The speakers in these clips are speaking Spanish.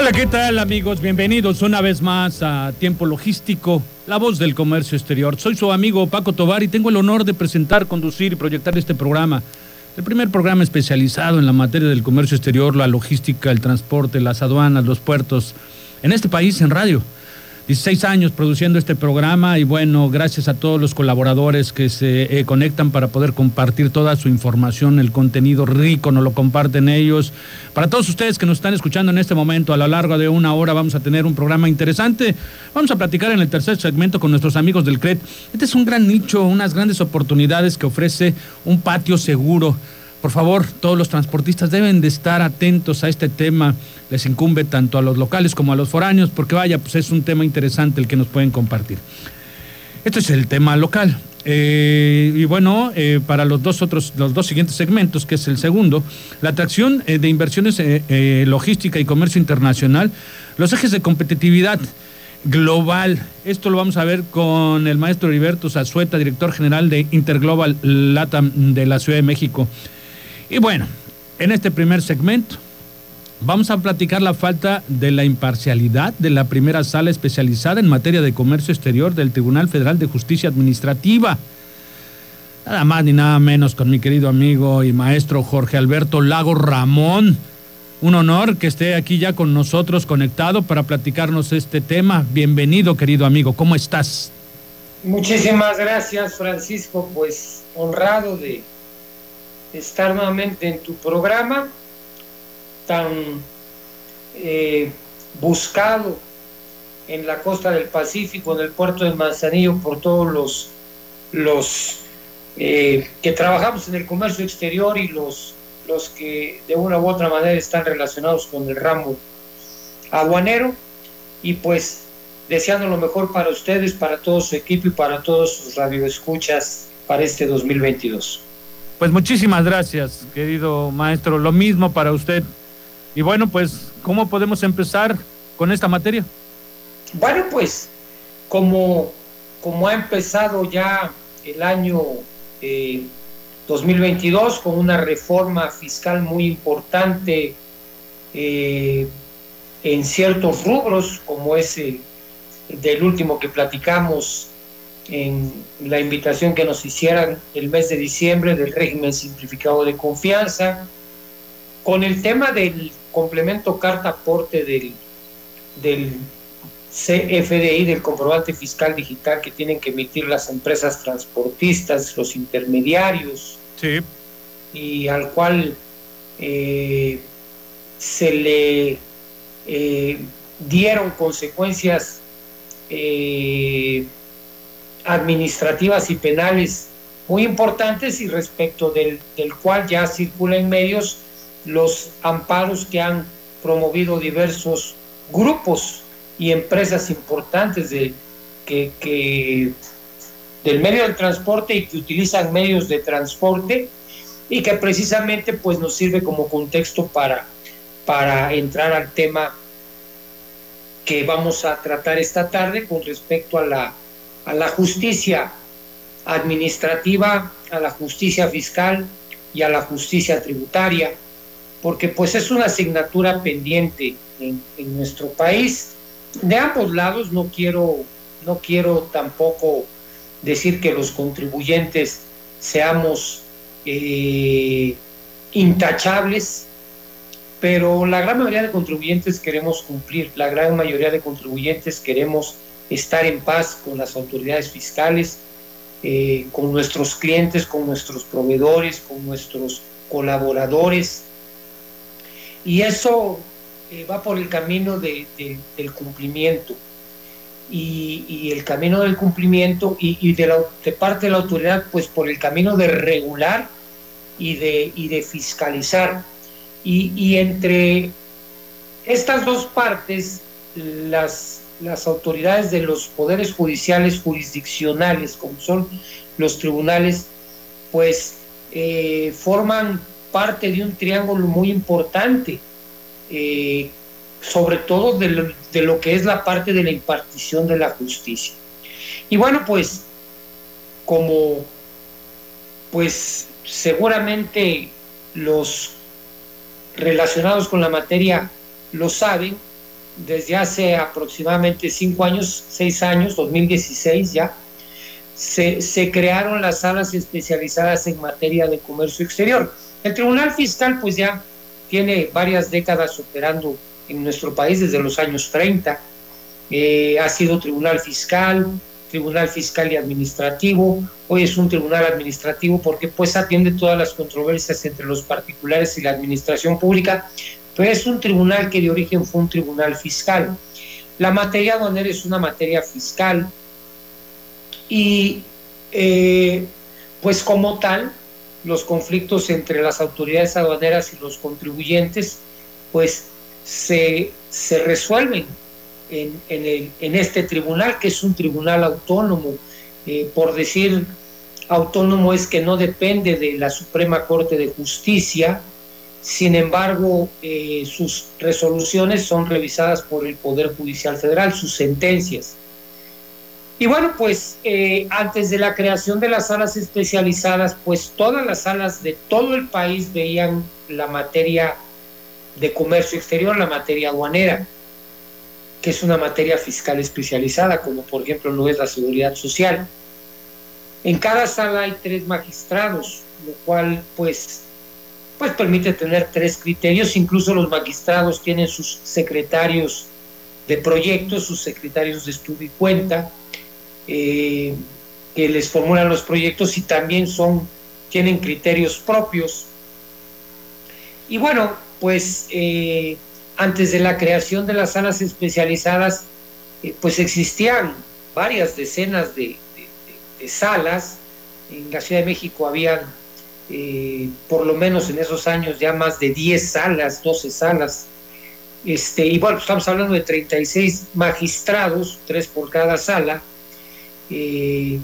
Hola, ¿qué tal amigos? Bienvenidos una vez más a Tiempo Logístico, la voz del comercio exterior. Soy su amigo Paco Tobar y tengo el honor de presentar, conducir y proyectar este programa. El primer programa especializado en la materia del comercio exterior, la logística, el transporte, las aduanas, los puertos, en este país en radio. 16 años produciendo este programa y bueno, gracias a todos los colaboradores que se eh, conectan para poder compartir toda su información, el contenido rico, nos lo comparten ellos. Para todos ustedes que nos están escuchando en este momento, a lo largo de una hora vamos a tener un programa interesante. Vamos a platicar en el tercer segmento con nuestros amigos del CRED. Este es un gran nicho, unas grandes oportunidades que ofrece un patio seguro por favor, todos los transportistas deben de estar atentos a este tema. Les incumbe tanto a los locales como a los foráneos, porque vaya, pues es un tema interesante el que nos pueden compartir. Este es el tema local. Eh, y bueno, eh, para los dos otros, los dos siguientes segmentos, que es el segundo, la atracción eh, de inversiones logística y comercio internacional, los ejes de competitividad global. Esto lo vamos a ver con el maestro Heriberto Zazueta, director general de Interglobal LATAM de la Ciudad de México. Y bueno, en este primer segmento vamos a platicar la falta de la imparcialidad de la primera sala especializada en materia de comercio exterior del Tribunal Federal de Justicia Administrativa. Nada más ni nada menos con mi querido amigo y maestro Jorge Alberto Lago Ramón. Un honor que esté aquí ya con nosotros conectado para platicarnos este tema. Bienvenido, querido amigo. ¿Cómo estás? Muchísimas gracias, Francisco. Pues honrado de estar nuevamente en tu programa tan eh, buscado en la costa del Pacífico, en el puerto de Manzanillo, por todos los, los eh, que trabajamos en el comercio exterior y los, los que de una u otra manera están relacionados con el ramo aduanero. Y pues deseando lo mejor para ustedes, para todo su equipo y para todos sus radioescuchas para este 2022. Pues muchísimas gracias, querido maestro. Lo mismo para usted. Y bueno, pues, ¿cómo podemos empezar con esta materia? Bueno, pues, como, como ha empezado ya el año 2022 eh, con una reforma fiscal muy importante eh, en ciertos rubros, como ese del último que platicamos en la invitación que nos hicieran el mes de diciembre del régimen simplificado de confianza, con el tema del complemento carta aporte del, del CFDI, del comprobante fiscal digital que tienen que emitir las empresas transportistas, los intermediarios, y al cual eh, se le eh, dieron consecuencias eh, administrativas y penales muy importantes y respecto del, cual ya circula en medios los amparos que han promovido diversos grupos y empresas importantes de, que, del medio del transporte y que utilizan medios de transporte y que precisamente pues nos sirve como contexto para, para entrar al tema que vamos a tratar esta tarde con respecto a la a la justicia administrativa, a la justicia fiscal y a la justicia tributaria, porque pues es una asignatura pendiente en, nuestro país. De ambos lados no quiero, no quiero tampoco decir que los contribuyentes seamos eh, intachables, pero la gran mayoría de contribuyentes queremos cumplir, la gran mayoría de contribuyentes queremos estar en paz con las autoridades fiscales, eh, con nuestros clientes, con nuestros proveedores, con nuestros colaboradores. Y eso eh, va por el camino del cumplimiento. Y, el camino del cumplimiento y, de, la, de parte de la autoridad, pues por el camino de regular y de, y de fiscalizar. Y, y entre estas dos partes, las, las autoridades de los poderes judiciales jurisdiccionales, como son los tribunales, pues eh, forman parte de un triángulo muy importante, eh, sobre todo de lo, de lo que es la parte de la impartición de la justicia. Y bueno, pues como pues seguramente los relacionados con la materia lo saben, desde hace aproximadamente cinco años, seis años, 2016 ya, se, crearon las salas especializadas en materia de comercio exterior. El Tribunal Fiscal pues ya tiene varias décadas operando en nuestro país desde los años 30. Eh, ha sido Tribunal Fiscal, Tribunal Fiscal y Administrativo. Hoy es un tribunal administrativo porque pues atiende todas las controversias entre los particulares y la administración pública, pero es un tribunal que de origen fue un tribunal fiscal. La materia aduanera es una materia fiscal y eh, pues como tal, los conflictos entre las autoridades aduaneras y los contribuyentes pues se, se resuelven en, en, el, en, este tribunal, que es un tribunal autónomo. Eh, por decir autónomo es que no depende de la Suprema Corte de Justicia, sin embargo, eh, sus resoluciones son revisadas por el Poder Judicial Federal, sus sentencias. Y bueno, pues eh, antes de la creación de las salas especializadas, pues todas las salas de todo el país veían la materia de comercio exterior, la materia aduanera, que es una materia fiscal especializada, como por ejemplo lo es la seguridad social. En cada sala hay tres magistrados, lo cual pues pues permite tener tres criterios, incluso los magistrados tienen sus secretarios de proyectos, sus secretarios de estudio y cuenta, eh, que les formulan los proyectos y también son, tienen criterios propios. Y bueno, pues eh, antes de la creación de las salas especializadas, eh, pues existían varias decenas de, de, salas. En la Ciudad de México habían eh, por lo menos en esos años ya más de 10 salas, 12 salas. Este, y bueno, estamos hablando de 36 magistrados, tres por cada sala, eh,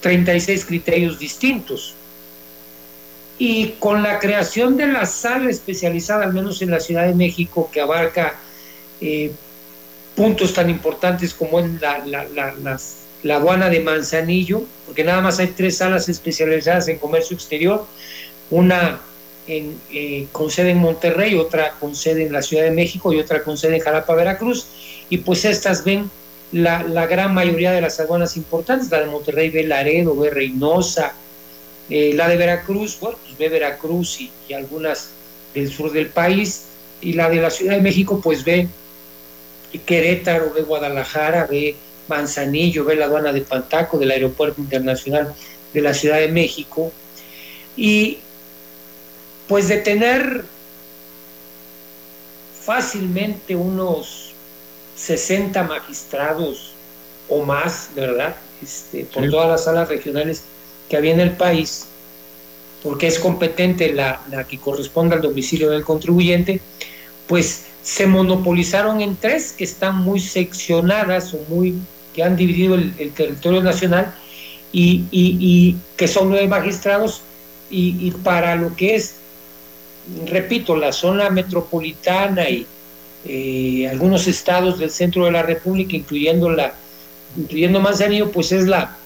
36 criterios distintos. Y con la creación de la sala especializada, al menos en la Ciudad de México, que abarca eh, puntos tan importantes como en la, la, la, las la aduana de Manzanillo, porque nada más hay tres salas especializadas en comercio exterior, una eh, con sede en Monterrey, otra con sede en la Ciudad de México y otra con sede en Jalapa, Veracruz, y pues estas ven la, la gran mayoría de las aduanas importantes, la de Monterrey ve Laredo, ve Reynosa, eh, la de Veracruz, bueno, pues ve Veracruz y, y algunas del sur del país, y la de la Ciudad de México pues ve Querétaro, ve Guadalajara, ve Manzanillo, ve la aduana de Pantaco, del Aeropuerto Internacional de la Ciudad de México, y pues de tener fácilmente unos 60 magistrados o más, ¿verdad? Este, por sí. todas las salas regionales que había en el país, porque es competente la, la que corresponde al domicilio del contribuyente, pues se monopolizaron en tres que están muy seccionadas o muy que han dividido el, territorio nacional y, y, que son nueve magistrados y, y, para lo que es, repito, la zona metropolitana y eh, algunos estados del centro de la República, incluyendo la incluyendo Manzanillo, pues es la,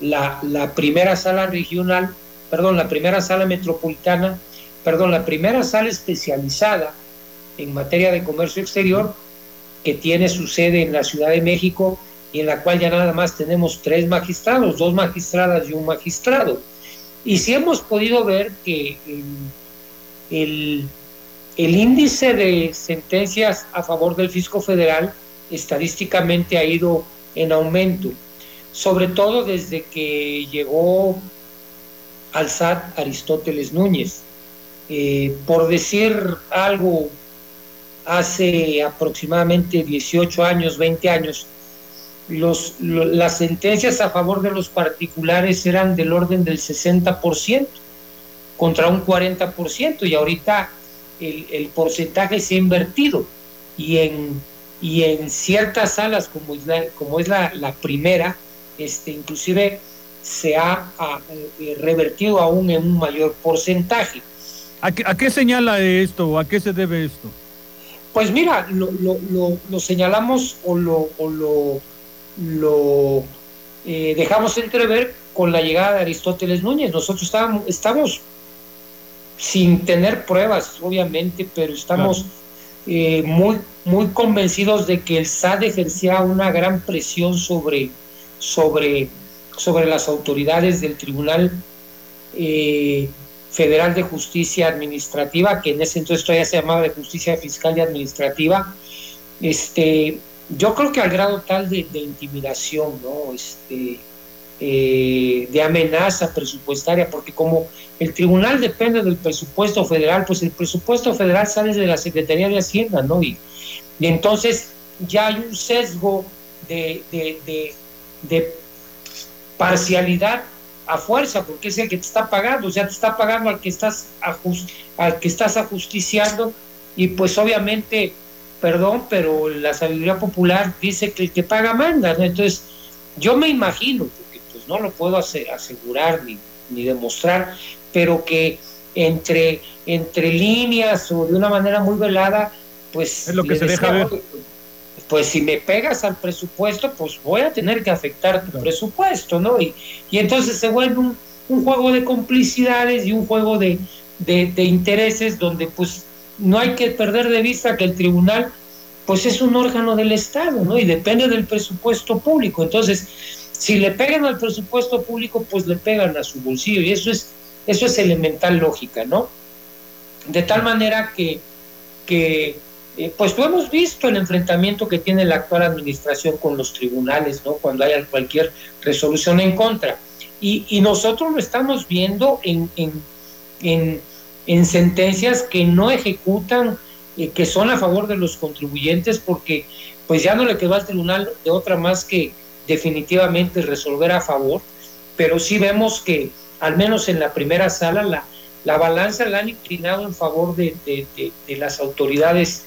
la, la primera sala regional, perdón, la primera sala metropolitana, perdón, la primera sala especializada en materia de comercio exterior que tiene su sede en la Ciudad de México y en la cual ya nada más tenemos tres magistrados, dos magistradas y un magistrado. Y sí hemos podido ver que el, el, índice de sentencias a favor del fisco federal estadísticamente ha ido en aumento, sobre todo desde que llegó al SAT Aristóteles Núñez. Eh, por decir algo hace aproximadamente 18 años, 20 años, los, lo, las sentencias a favor de los particulares eran del orden del 60%, contra un 40% y ahorita el, porcentaje se ha invertido y en, y en ciertas salas como es la, primera, este, inclusive se ha, eh, revertido aún en un mayor porcentaje. ¿A qué, ¿A qué, señala esto? ¿A qué se debe esto? Pues mira, lo, lo, lo, señalamos o lo, o lo, lo eh, dejamos entrever con la llegada de Aristóteles Núñez. Nosotros estábamos, estamos sin tener pruebas, obviamente, pero estamos eh, muy, muy convencidos de que el SAD ejercía una gran presión sobre, sobre, sobre las autoridades del Tribunal eh, Federal de Justicia Administrativa, que en ese entonces todavía se llamaba de Justicia Fiscal y Administrativa, este, yo creo que al grado tal de, intimidación, ¿no? Este, eh, de amenaza presupuestaria, porque como el tribunal depende del presupuesto federal, pues el presupuesto federal sale de la Secretaría de Hacienda, ¿no? Y, entonces ya hay un sesgo de, de, de parcialidad a fuerza, porque es el que te está pagando, o sea, te está pagando al que estás, al que estás ajusticiando, y pues obviamente, perdón, pero la sabiduría popular dice que el que paga manda, ¿no? Entonces, yo me imagino, porque pues no lo puedo hacer, asegurar ni, ni demostrar, pero que entre, entre líneas o de una manera muy velada, pues... Es lo que se deja ver pues si me pegas al presupuesto, pues voy a tener que afectar tu presupuesto, ¿no? Y, y, entonces se vuelve un, un, juego de complicidades y un juego de, de, de, intereses donde pues no hay que perder de vista que el tribunal pues es un órgano del Estado, ¿no? Y depende del presupuesto público. Entonces, si le pegan al presupuesto público, pues le pegan a su bolsillo y eso es, eso es elemental lógica, ¿no? De tal manera que, que eh, pues lo hemos visto el enfrentamiento que tiene la actual administración con los tribunales, ¿no? Cuando haya cualquier resolución en contra. Y, nosotros lo estamos viendo en, en, en, sentencias que no ejecutan, eh, que son a favor de los contribuyentes, porque pues ya no le quedó al tribunal de otra más que definitivamente resolver a favor, pero sí vemos que al menos en la primera sala la, la balanza la han inclinado en favor de, de, de las autoridades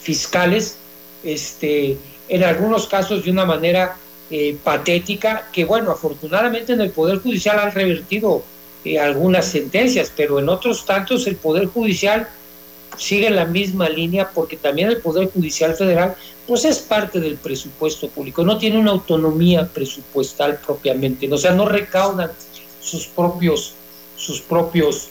fiscales, este, en algunos casos de una manera eh, patética, que bueno, afortunadamente en el Poder Judicial han revertido eh, algunas sentencias, pero en otros tantos el Poder Judicial sigue la misma línea porque también el Poder Judicial Federal pues es parte del presupuesto público, no tiene una autonomía presupuestal propiamente, o sea, no recaudan sus propios sus propios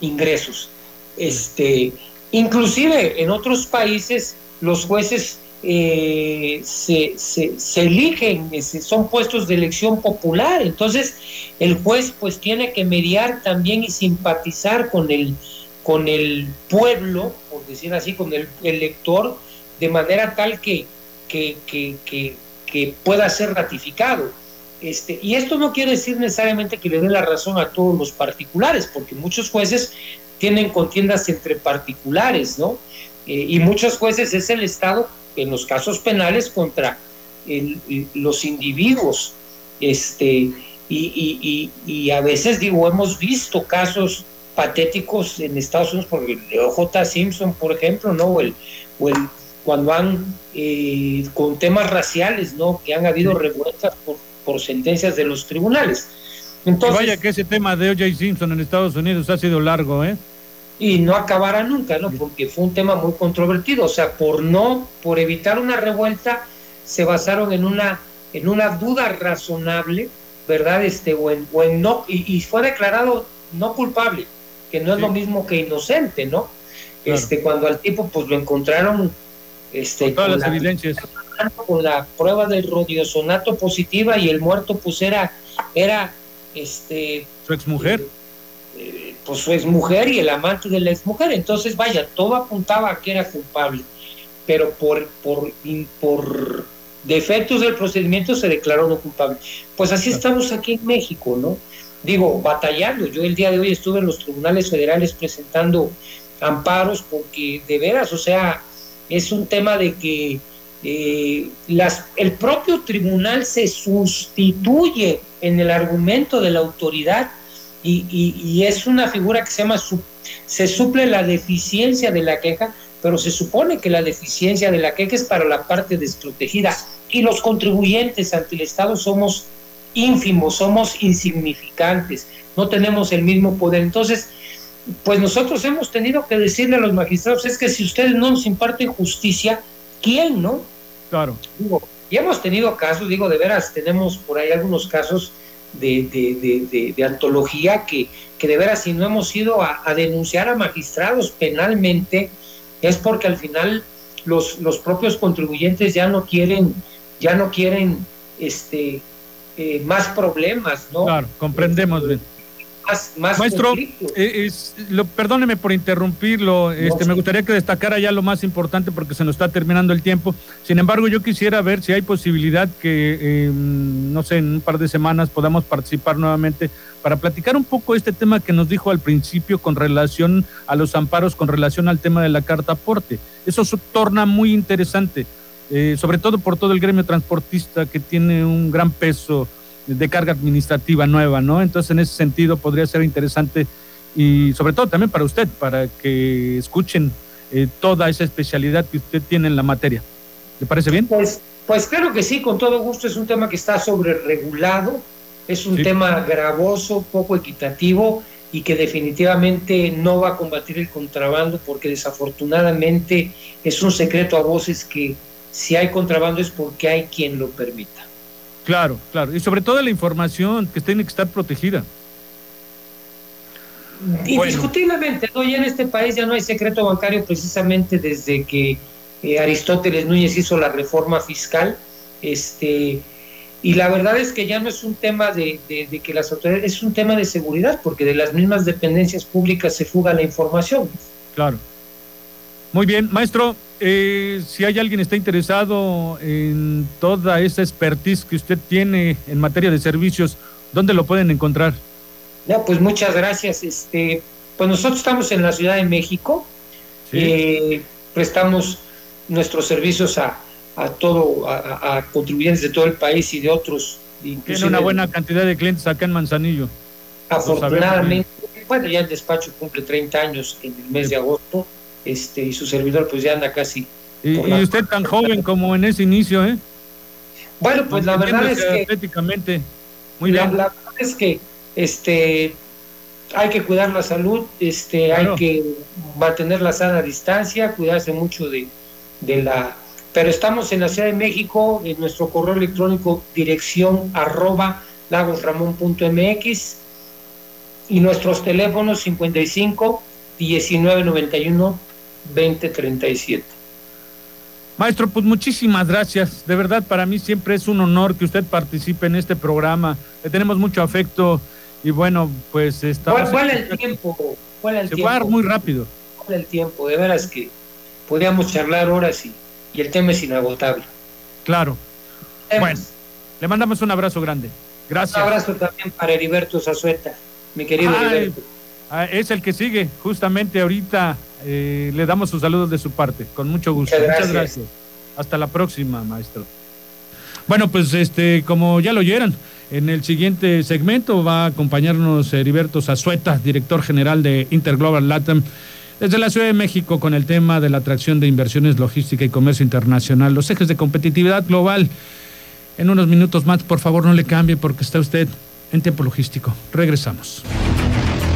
ingresos. Este, Inclusive en otros países los jueces eh, se, se, eligen, son puestos de elección popular, entonces el juez pues tiene que mediar también y simpatizar con el, con el pueblo, por decir así, con el elector, de manera tal que, que, que, que, pueda ser ratificado. Este, y esto no quiere decir necesariamente que le dé la razón a todos los particulares, porque muchos jueces tienen contiendas entre particulares, ¿no? Eh, y muchos jueces es el Estado, en los casos penales, contra los individuos. Este, y, y, a veces, digo, hemos visto casos patéticos en Estados Unidos, por el de OJ Simpson, por ejemplo, ¿no? O el, o el cuando han, eh, con temas raciales, ¿no? Que han habido revueltas por, por sentencias de los tribunales. Entonces, vaya que ese tema de O.J. Simpson en Estados Unidos ha sido largo, ¿eh? Y no acabará nunca, ¿no? Porque fue un tema muy controvertido. O sea, por no, por evitar una revuelta, se basaron en una, en una duda razonable, ¿verdad? Este, o en, o no, y, fue declarado no culpable, que no es lo mismo que inocente, ¿no? Este, cuando al tipo, pues lo encontraron este, con todas las evidencias. Con la prueba del rodiosonato positiva y el muerto, pues era, era este, su exmujer. Eh, eh, pues su exmujer y el amante de la exmujer. Entonces, vaya, todo apuntaba a que era culpable, pero por, por, por defectos del procedimiento se declaró no culpable. Pues así estamos aquí en México, ¿no? Digo, batallando. Yo el día de hoy estuve en los tribunales federales presentando amparos porque de veras, o sea, es un tema de que eh, el propio tribunal se sustituye en el argumento de la autoridad y, es una figura que se llama, se suple la deficiencia de la queja, pero se supone que la deficiencia de la queja es para la parte desprotegida y los contribuyentes ante el Estado somos ínfimos, somos insignificantes, no tenemos el mismo poder. Entonces, pues nosotros hemos tenido que decirle a los magistrados, es que si ustedes no nos imparten justicia, ¿quién no? Claro. y hemos tenido casos, digo, de veras, tenemos por ahí algunos casos de, de, antología que, que, de veras si no hemos ido a, denunciar a magistrados penalmente es porque al final los, los propios contribuyentes ya no quieren, ya no quieren este, eh, más problemas, ¿no? Claro, comprendemos bien Maestro, eh, lo, perdóneme por interrumpirlo, este, me gustaría que destacara ya lo más importante porque se nos está terminando el tiempo. Sin embargo, yo quisiera ver si hay posibilidad que, em, no sé, en un par de semanas podamos participar nuevamente para platicar un poco este tema que nos dijo al principio con relación a los amparos, con relación al tema de la carta aporte. Eso se torna muy interesante, eh, sobre todo por todo el gremio transportista que tiene un gran peso de carga administrativa nueva, ¿no? Entonces, en ese sentido, podría ser interesante y sobre todo también para usted, para que escuchen eh, toda esa especialidad que usted tiene en la materia. ¿Le parece bien? Pues, pues claro que sí, con todo gusto. Es un tema que está sobre regulado, es un tema gravoso, poco equitativo y que definitivamente no va a combatir el contrabando porque desafortunadamente es un secreto a voces que si hay contrabando es porque hay quien lo permita. Claro, claro. Y sobre todo la información que tiene que estar protegida. Indiscutiblemente, ¿no? ya en este país ya no hay secreto bancario precisamente desde que eh, Aristóteles Núñez hizo la reforma fiscal. Este, y la verdad es que ya no es un tema de, de, que las autoridades, es un tema de seguridad, porque de las mismas dependencias públicas se fuga la información. Claro. Muy bien, maestro, eh, si hay alguien que está interesado en toda esa expertise que usted tiene en materia de servicios, ¿dónde lo pueden encontrar? Ya, pues muchas gracias. Este, pues nosotros estamos en la Ciudad de México, eh, prestamos nuestros servicios a, a todo, a, contribuyentes de todo el país y de otros. Tiene una buena cantidad de clientes acá en Manzanillo. Afortunadamente, bueno, ya el despacho cumple 30 años en el mes de agosto este, y su servidor pues ya anda casi. Y, usted tan joven como en ese inicio, ¿eh? Bueno, pues la verdad es que... Atléticamente, muy bien. La, verdad es que este, hay que cuidar la salud, este, hay que mantener la sana distancia, cuidarse mucho de, de la... Pero estamos en la Ciudad de México, en nuestro correo electrónico dirección arroba lagosramón.mx y nuestros teléfonos 55 1991 2037. Maestro, pues muchísimas gracias. De verdad, para mí siempre es un honor que usted participe en este programa. Le tenemos mucho afecto y bueno, pues está. ¿Cuál, el tiempo? ¿Cuál el Se tiempo? muy rápido. ¿Cuál el tiempo? De veras que podíamos charlar horas y, y el tema es inagotable. Claro. Bueno, le mandamos un abrazo grande. Gracias. Un abrazo también para Heriberto Zazueta, mi querido Heriberto. Ah, es el que sigue, justamente ahorita eh, le damos sus saludos de su parte, con mucho gusto. Muchas gracias. Hasta la próxima, maestro. Bueno, pues este, como ya lo oyeron, en el siguiente segmento va a acompañarnos Heriberto Zazueta, director general de Interglobal Latam, desde la Ciudad de México con el tema de la atracción de inversiones logística y comercio internacional, los ejes de competitividad global. En unos minutos más, por favor, no le cambie porque está usted en tiempo logístico. Regresamos.